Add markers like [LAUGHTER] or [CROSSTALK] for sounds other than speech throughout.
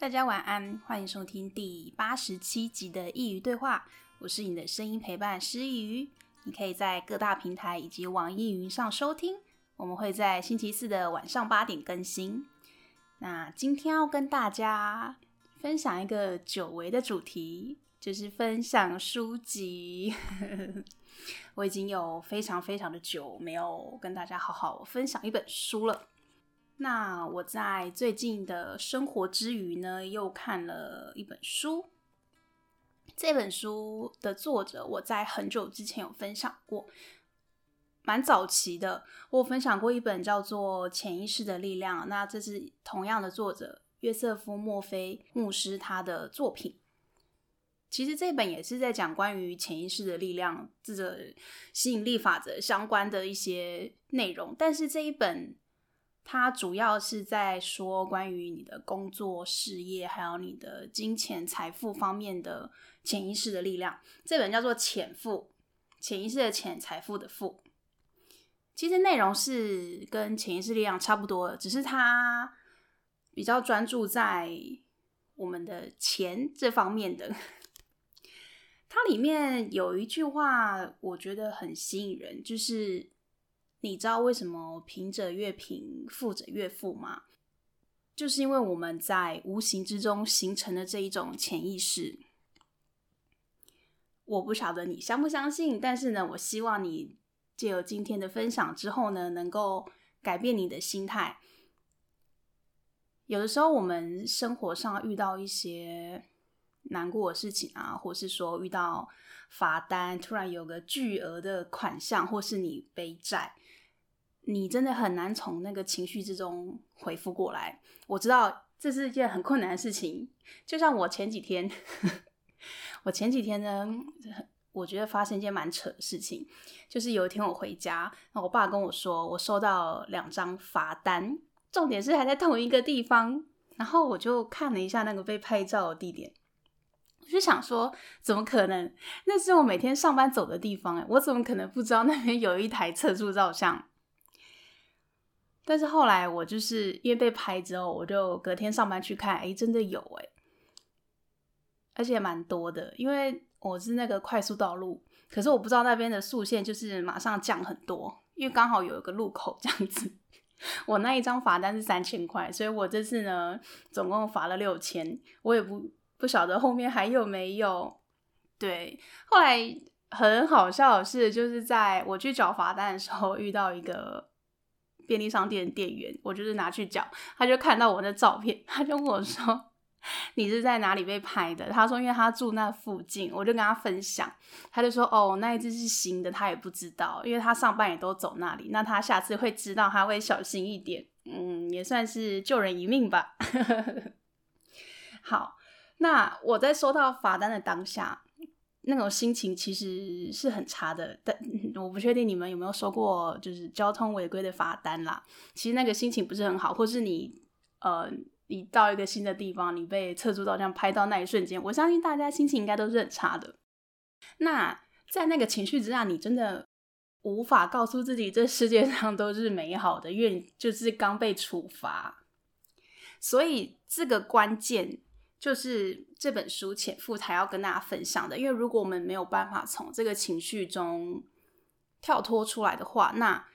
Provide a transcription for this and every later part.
大家晚安，欢迎收听第八十七集的佾萮对话。我是你的声音陪伴师佾萮，你可以在各大平台以及网易云上收听。我们会在星期四的晚上八点更新。那今天要跟大家分享一个久违的主题，就是分享书籍。[LAUGHS] 我已经有非常非常的久没有跟大家好好分享一本书了。那我在最近的生活之余呢，又看了一本书。这本书的作者，我在很久之前有分享过，蛮早期的。我分享过一本叫做《潜意识的力量》，那这是同样的作者约瑟夫·墨菲牧师他的作品。其实这本也是在讲关于潜意识的力量，这个吸引力法则相关的一些内容，但是这一本。它主要是在说关于你的工作、事业，还有你的金钱、财富方面的潜意识的力量。这本叫做《潜富》，潜意识的潜，财富的富。其实内容是跟潜意识力量差不多的，只是它比较专注在我们的钱这方面的。它里面有一句话，我觉得很吸引人，就是。你知道为什么贫者越贫，富者越富吗？就是因为我们在无形之中形成的这一种潜意识。我不晓得你相不相信，但是呢，我希望你借由今天的分享之后呢，能够改变你的心态。有的时候，我们生活上遇到一些难过的事情啊，或是说遇到罚单，突然有个巨额的款项，或是你背债。你真的很难从那个情绪之中恢复过来。我知道这是一件很困难的事情。就像我前几天，[LAUGHS] 我前几天呢，我觉得发生一件蛮扯的事情。就是有一天我回家，那我爸跟我说，我收到两张罚单，重点是还在同一个地方。然后我就看了一下那个被拍照的地点，我就想说，怎么可能？那是我每天上班走的地方，我怎么可能不知道那边有一台测速照相？但是后来我就是因为被拍之后，我就隔天上班去看，哎，真的有哎，而且蛮多的。因为我是那个快速道路，可是我不知道那边的速限就是马上降很多，因为刚好有一个路口这样子。我那一张罚单是三千块，所以我这次呢总共罚了六千，我也不不晓得后面还有没有。对，后来很好笑的是，就是在我去缴罚单的时候遇到一个。便利商店的店员，我就是拿去缴，他就看到我的照片，他就跟我说：“你是在哪里被拍的？”他说：“因为他住那附近。”我就跟他分享，他就说：“哦，那一只是新的，他也不知道，因为他上班也都走那里。那他下次会知道，他会小心一点。嗯，也算是救人一命吧。[LAUGHS] ”好，那我在收到罚单的当下。那种心情其实是很差的，但我不确定你们有没有收过就是交通违规的罚单啦。其实那个心情不是很好，或是你呃，你到一个新的地方，你被测速照相拍到那一瞬间，我相信大家心情应该都是很差的。那在那个情绪之下，你真的无法告诉自己这世界上都是美好的，因为就是刚被处罚，所以这个关键。就是这本书《潜富》才要跟大家分享的，因为如果我们没有办法从这个情绪中跳脱出来的话，那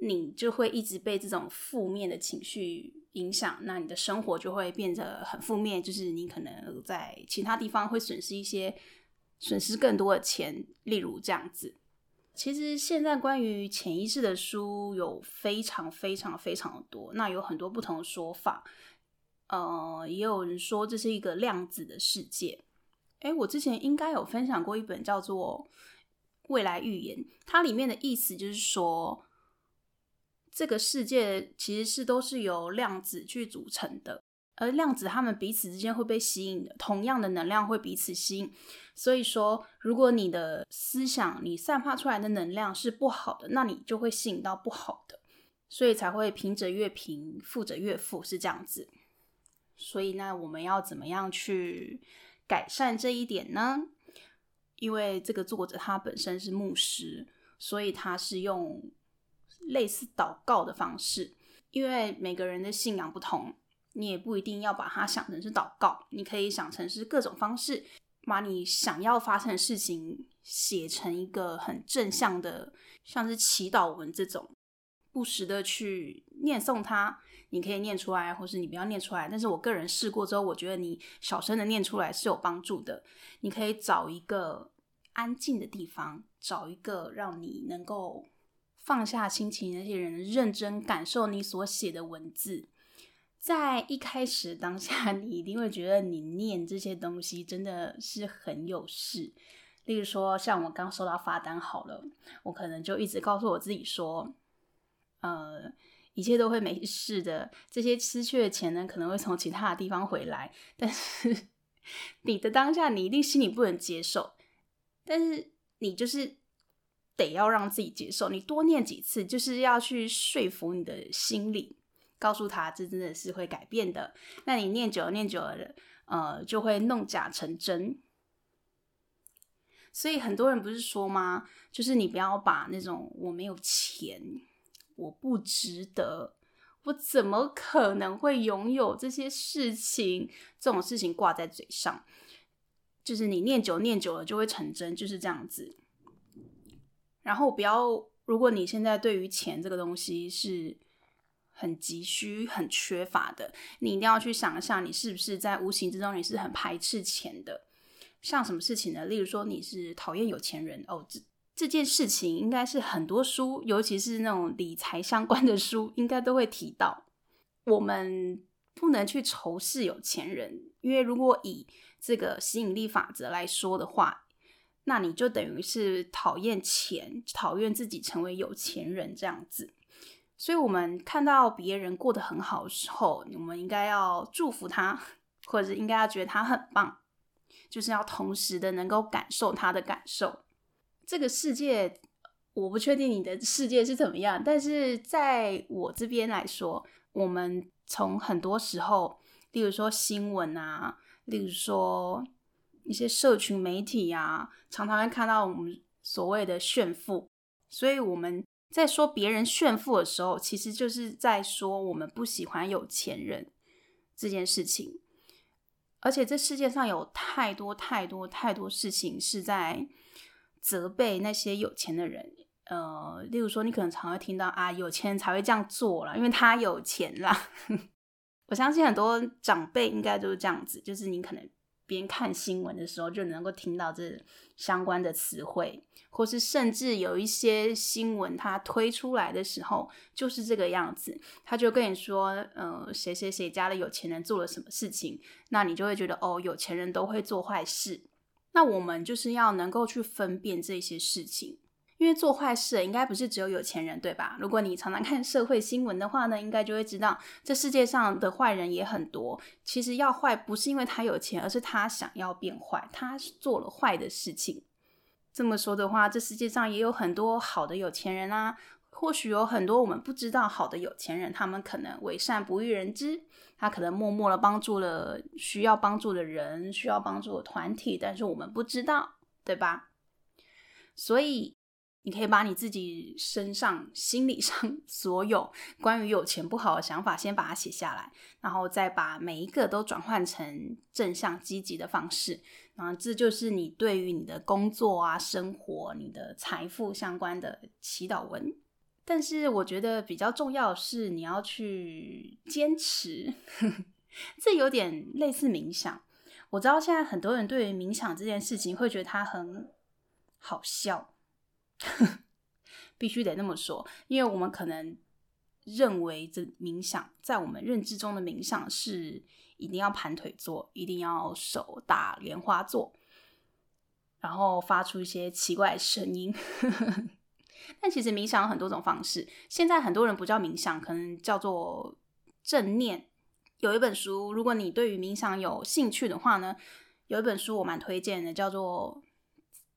你就会一直被这种负面的情绪影响，那你的生活就会变得很负面，就是你可能在其他地方会损失一些，损失更多的钱，例如这样子。其实现在关于潜意识的书有非常非常非常的多，那有很多不同的说法。呃，也有人说这是一个量子的世界。诶，我之前应该有分享过一本叫做《未来预言》，它里面的意思就是说，这个世界其实是都是由量子去组成的，而量子它们彼此之间会被吸引的，同样的能量会彼此吸引。所以说，如果你的思想你散发出来的能量是不好的，那你就会吸引到不好的，所以才会贫者越贫，富者越富，是这样子。所以，那我们要怎么样去改善这一点呢？因为这个作者他本身是牧师，所以他是用类似祷告的方式。因为每个人的信仰不同，你也不一定要把它想成是祷告，你可以想成是各种方式，把你想要发生的事情写成一个很正向的，像是祈祷文这种，不时的去念诵它。你可以念出来，或是你不要念出来。但是我个人试过之后，我觉得你小声的念出来是有帮助的。你可以找一个安静的地方，找一个让你能够放下心情，那些人认真感受你所写的文字。在一开始当下，你一定会觉得你念这些东西真的是很有事。例如说，像我刚收到罚单好了，我可能就一直告诉我自己说，呃，一切都会没事的。这些失去的钱呢，可能会从其他的地方回来。但是你的当下，你一定心里不能接受。但是你就是得要让自己接受。你多念几次，就是要去说服你的心理。告诉他，这真的是会改变的。那你念久了，念久了，呃，就会弄假成真。所以很多人不是说吗？就是你不要把那种我没有钱，我不值得，我怎么可能会拥有这些事情，这种事情挂在嘴上。就是你念久念久了就会成真，就是这样子。然后不要，如果你现在对于钱这个东西是。很急需、很缺乏的，你一定要去想一下，你是不是在无形之中你是很排斥钱的？像什么事情呢？例如说你是讨厌有钱人哦，这件事情应该是很多书，尤其是那种理财相关的书，应该都会提到。我们不能去仇视有钱人，因为如果以这个吸引力法则来说的话，那你就等于是讨厌钱，讨厌自己成为有钱人这样子。所以，我们看到别人过得很好的时候，我们应该要祝福他，或者应该要觉得他很棒，就是要同时的能够感受他的感受。这个世界，我不确定你的世界是怎么样，但是在我这边来说，我们从很多时候，例如说新闻啊，例如说一些社群媒体啊，常常会看到我们所谓的炫富，所以我们。在说别人炫富的时候，其实就是在说我们不喜欢有钱人这件事情。而且这世界上有太多太多太多事情是在责备那些有钱的人。呃，例如说，你可能常会听到啊，有钱人才会这样做啦，因为他有钱啦。我相信很多长辈应该都是这样子，就是你可能。边看新闻的时候，就能够听到这相关的词汇，或是甚至有一些新闻，它推出来的时候就是这个样子，他就跟你说，呃，谁谁谁家的有钱人做了什么事情，那你就会觉得，哦，有钱人都会做坏事。那我们就是要能够去分辨这些事情。因为做坏事应该不是只有有钱人，对吧？如果你常常看社会新闻的话呢，应该就会知道这世界上的坏人也很多。其实要坏不是因为他有钱，而是他想要变坏，他做了坏的事情。这么说的话，这世界上也有很多好的有钱人啊。或许有很多我们不知道好的有钱人，他们可能为善不欲人知，他可能默默的帮助了需要帮助的人，需要帮助的团体，但是我们不知道，对吧？所以。你可以把你自己身上、心理上 [LAUGHS] 所有关于有钱不好的想法，先把它写下来，然后再把每一个都转换成正向、积极的方式。然后这就是你对于你的工作啊、生活、你的财富相关的祈祷文。但是我觉得比较重要的是，你要去坚持。[LAUGHS] 这有点类似冥想。我知道现在很多人对于冥想这件事情会觉得它很好笑。[LAUGHS] 必须得那么说，因为我们可能认为这冥想，在我们认知中的冥想是一定要盘腿坐，一定要手打莲花坐，然后发出一些奇怪的声音。[LAUGHS] 但其实冥想有很多种方式，现在很多人不叫冥想，可能叫做正念。有一本书，如果你对于冥想有兴趣的话呢，有一本书我蛮推荐的，叫做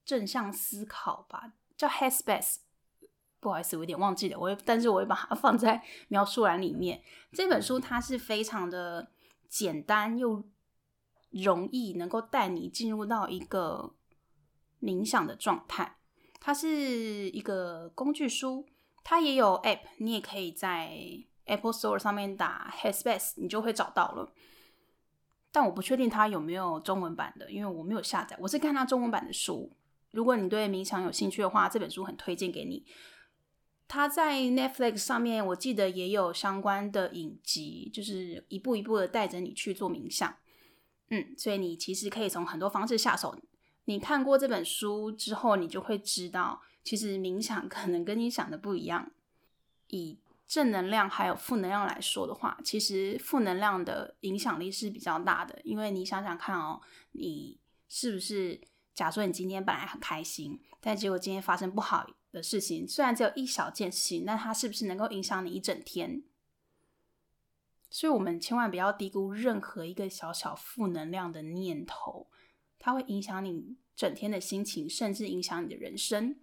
正向思考吧。叫 Headspace，不好意思，我有点忘记了。我会，但是我会把它 [LAUGHS] 放在描述栏里面。这本书它是非常的简单又容易，能够带你进入到一个冥想的状态。它是一个工具书，它也有 App，你也可以在 Apple Store 上面打 Headspace，你就会找到了。但我不确定它有没有中文版的，因为我没有下载。我是看它中文版的书。如果你对冥想有兴趣的话，这本书很推荐给你。它在 Netflix 上面，我记得也有相关的影集，就是一步一步的带着你去做冥想。嗯，所以你其实可以从很多方式下手。你看过这本书之后，你就会知道，其实冥想可能跟你想的不一样。以正能量还有负能量来说的话，其实负能量的影响力是比较大的。因为你想想看哦，你是不是假说你今天本来很开心，但结果今天发生不好的事情，虽然只有一小件事情，但它是不是能够影响你一整天？所以，我们千万不要低估任何一个小小负能量的念头，它会影响你整天的心情，甚至影响你的人生。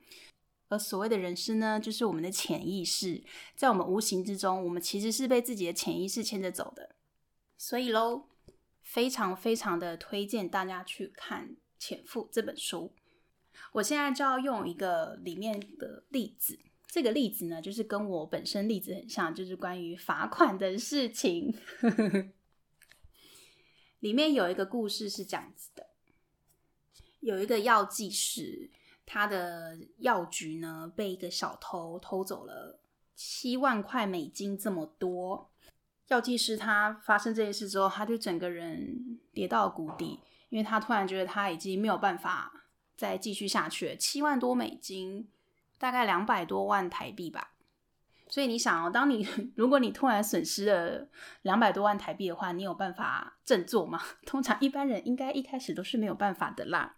而所谓的人生呢，就是我们的潜意识，在我们无形之中，我们其实是被自己的潜意识牵着走的。所以喽，非常非常的推荐大家去看《潜伏》这本书。我现在就要用一个里面的例子，这个例子呢，就是跟我本身例子很像，就是关于罚款的事情。[LAUGHS] 里面有一个故事是这样子的，有一个药剂师。他的药局呢，被一个小偷偷走了七万块美金这么多。药剂师他发生这件事之后，他就整个人跌到谷底，因为他突然觉得他已经没有办法再继续下去了。七万多美金，大概两百多万台币吧。所以你想哦，当你 [LAUGHS] 如果你突然损失了两百多万台币的话，你有办法振作吗？[LAUGHS] 通常一般人应该一开始都是没有办法的啦。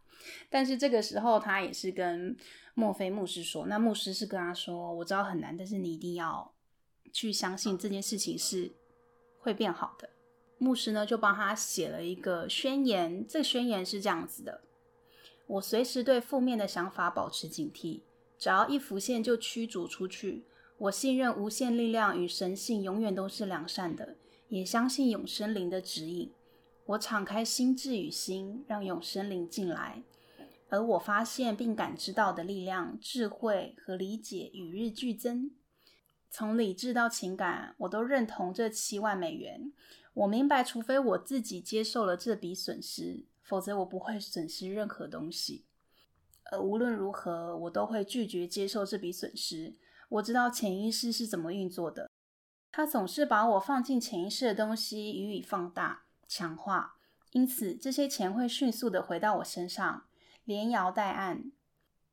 但是这个时候，他也是跟墨菲牧师说，那牧师是跟他说：“我知道很难，但是你一定要去相信这件事情是会变好的。”牧师呢就帮他写了一个宣言，这个宣言是这样子的：“我随时对负面的想法保持警惕，只要一浮现就驱逐出去。我信任无限力量与神性永远都是良善的，也相信永生灵的指引。我敞开心智与心，让永生灵进来。”而我发现并感知到的力量、智慧和理解与日俱增。从理智到情感，我都认同这七万美元。我明白，除非我自己接受了这笔损失，否则我不会损失任何东西。而无论如何，我都会拒绝接受这笔损失。我知道潜意识是怎么运作的，它总是把我放进潜意识的东西予以放大、强化，因此这些钱会迅速地回到我身上。连摇带按，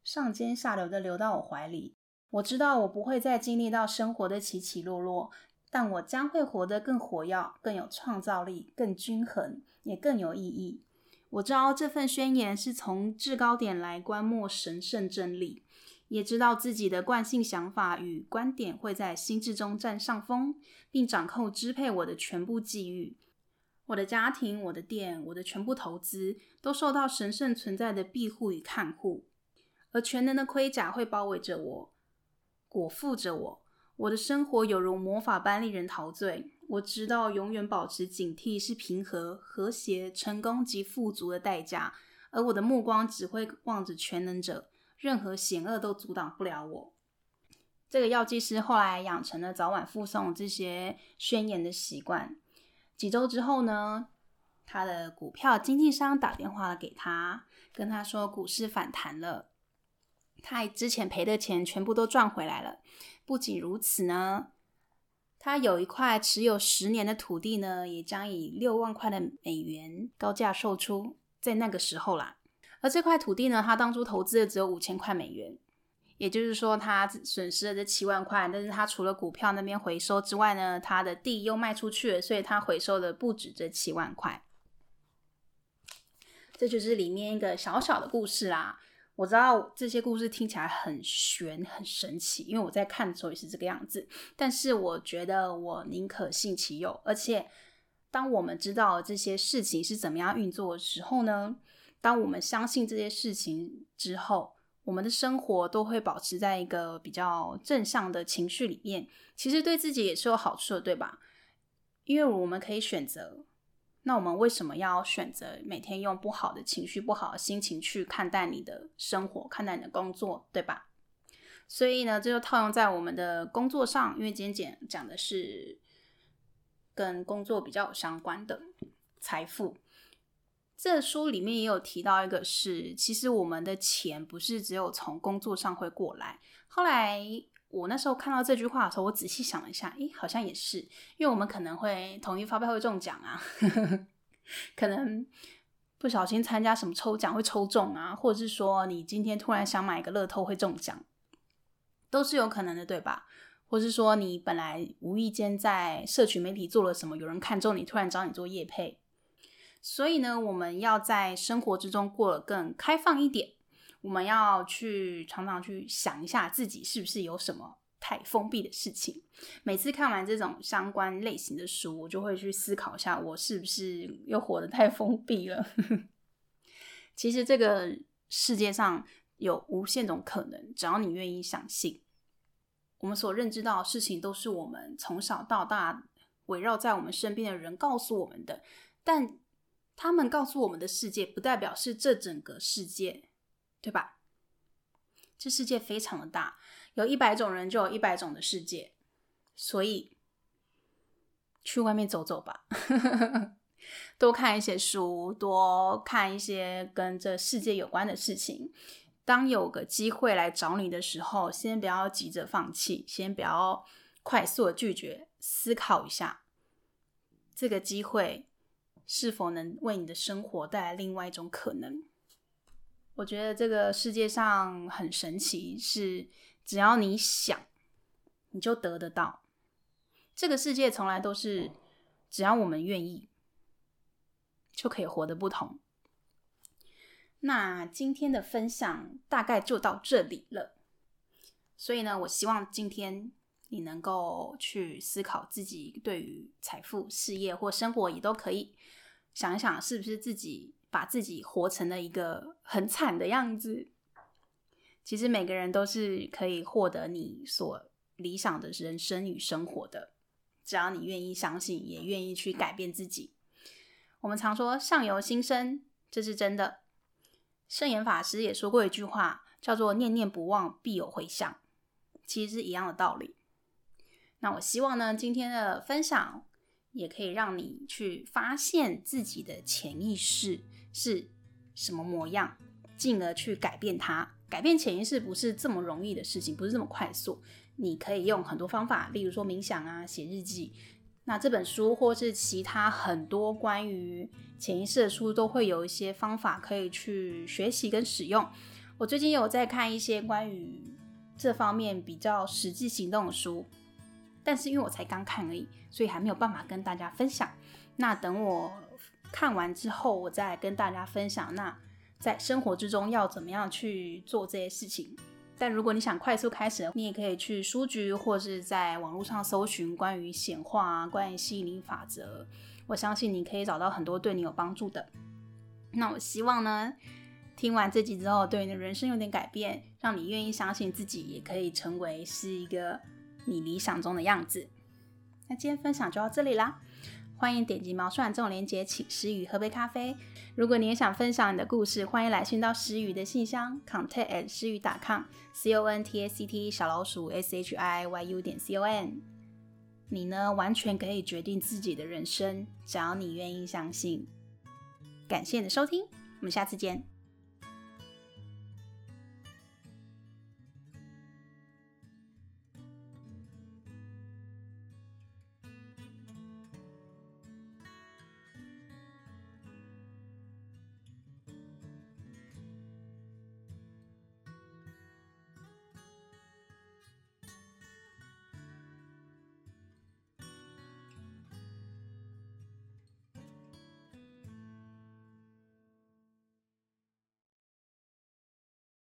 上尖下流的流到我怀里。我知道我不会再经历到生活的起起落落，但我将会活得更活跃、更有创造力、更均衡，也更有意义。我知道这份宣言是从制高点来观摩神圣真理，也知道自己的惯性想法与观点会在心智中占上风，并掌控支配我的全部际遇。我的家庭、我的店、我的全部投资，都受到神圣存在的庇护与看护，而全能的盔甲会包围着我，裹覆着我。我的生活有如魔法般令人陶醉。我知道永远保持警惕是平和、和谐、成功及富足的代价，而我的目光只会望着全能者，任何险恶都阻挡不了我。这个药剂师后来养成了早晚复诵这些宣言的习惯。几周之后呢，他的股票经纪商打电话给他，跟他说股市反弹了，他之前赔的钱全部都赚回来了。不仅如此呢，他有一块持有十年的土地呢，也将以六万块的美元高价售出。在那个时候啦，而这块土地呢，他当初投资的只有五千块美元。也就是说，他损失了这七万块，但是他除了股票那边回收之外呢，他的地又卖出去了，所以他回收的不止这七万块。这就是里面一个小小的故事啦。我知道这些故事听起来很玄、很神奇，因为我在看的时候也是这个样子。但是我觉得我宁可信其有，而且当我们知道这些事情是怎么样运作的时候呢，当我们相信这些事情之后。我们的生活都会保持在一个比较正向的情绪里面，其实对自己也是有好处的，对吧？因为我们可以选择。那我们为什么要选择每天用不好的情绪、不好的心情去看待你的生活、看待你的工作，对吧？所以呢，这就套用在我们的工作上，因为今天讲讲的是跟工作比较有相关的财富。这书里面也有提到一个是，其实我们的钱不是只有从工作上会过来。后来我那时候看到这句话的时候，我仔细想了一下，诶，好像也是，因为我们可能会统一发票会中奖啊，[LAUGHS] 可能不小心参加什么抽奖会抽中啊，或者是说你今天突然想买一个乐透会中奖，都是有可能的，对吧？或是说你本来无意间在社群媒体做了什么，有人看中你，突然找你做业配。所以呢，我们要在生活之中过得更开放一点。我们要去常常去想一下自己是不是有什么太封闭的事情。每次看完这种相关类型的书，我就会去思考一下，我是不是又活得太封闭了？[LAUGHS] 其实这个世界上有无限种可能，只要你愿意相信。我们所认知到的事情，都是我们从小到大围绕在我们身边的人告诉我们的，但。他们告诉我们的世界，不代表是这整个世界，对吧？这世界非常的大，有一百种人就有一百种的世界，所以去外面走走吧，[LAUGHS] 多看一些书，多看一些跟这世界有关的事情。当有个机会来找你的时候，先不要急着放弃，先不要快速的拒绝，思考一下这个机会。是否能为你的生活带来另外一种可能？我觉得这个世界上很神奇，是只要你想，你就得得到。这个世界从来都是只要我们愿意，就可以活得不同。那今天的分享大概就到这里了。所以呢，我希望今天。你能够去思考自己对于财富、事业或生活也都可以想一想，是不是自己把自己活成了一个很惨的样子？其实每个人都是可以获得你所理想的人生与生活的，只要你愿意相信，也愿意去改变自己。我们常说“相由心生”，这是真的。圣严法师也说过一句话，叫做“念念不忘，必有回响”，其实是一样的道理。那我希望呢，今天的分享也可以让你去发现自己的潜意识是什么模样，进而去改变它。改变潜意识不是这么容易的事情，不是这么快速。你可以用很多方法，例如说冥想啊、写日记。那这本书或是其他很多关于潜意识的书，都会有一些方法可以去学习跟使用。我最近有在看一些关于这方面比较实际行动的书。但是因为我才刚看而已，所以还没有办法跟大家分享。那等我看完之后，我再跟大家分享。那在生活之中要怎么样去做这些事情？但如果你想快速开始，你也可以去书局或是在网络上搜寻关于显化、关于吸引力法则。我相信你可以找到很多对你有帮助的。那我希望呢，听完这集之后，对你的人生有点改变，让你愿意相信自己也可以成为是一个。你理想中的样子。那今天分享就到这里啦，欢迎点击描述栏这种连接，请诗雨喝杯咖啡。如果你也想分享你的故事，欢迎来信到诗雨的信箱，contact at 师佾 .com，c o n t a c t 小老鼠 s h i y u 点 c o n。你呢，完全可以决定自己的人生，只要你愿意相信。感谢你的收听，我们下次见。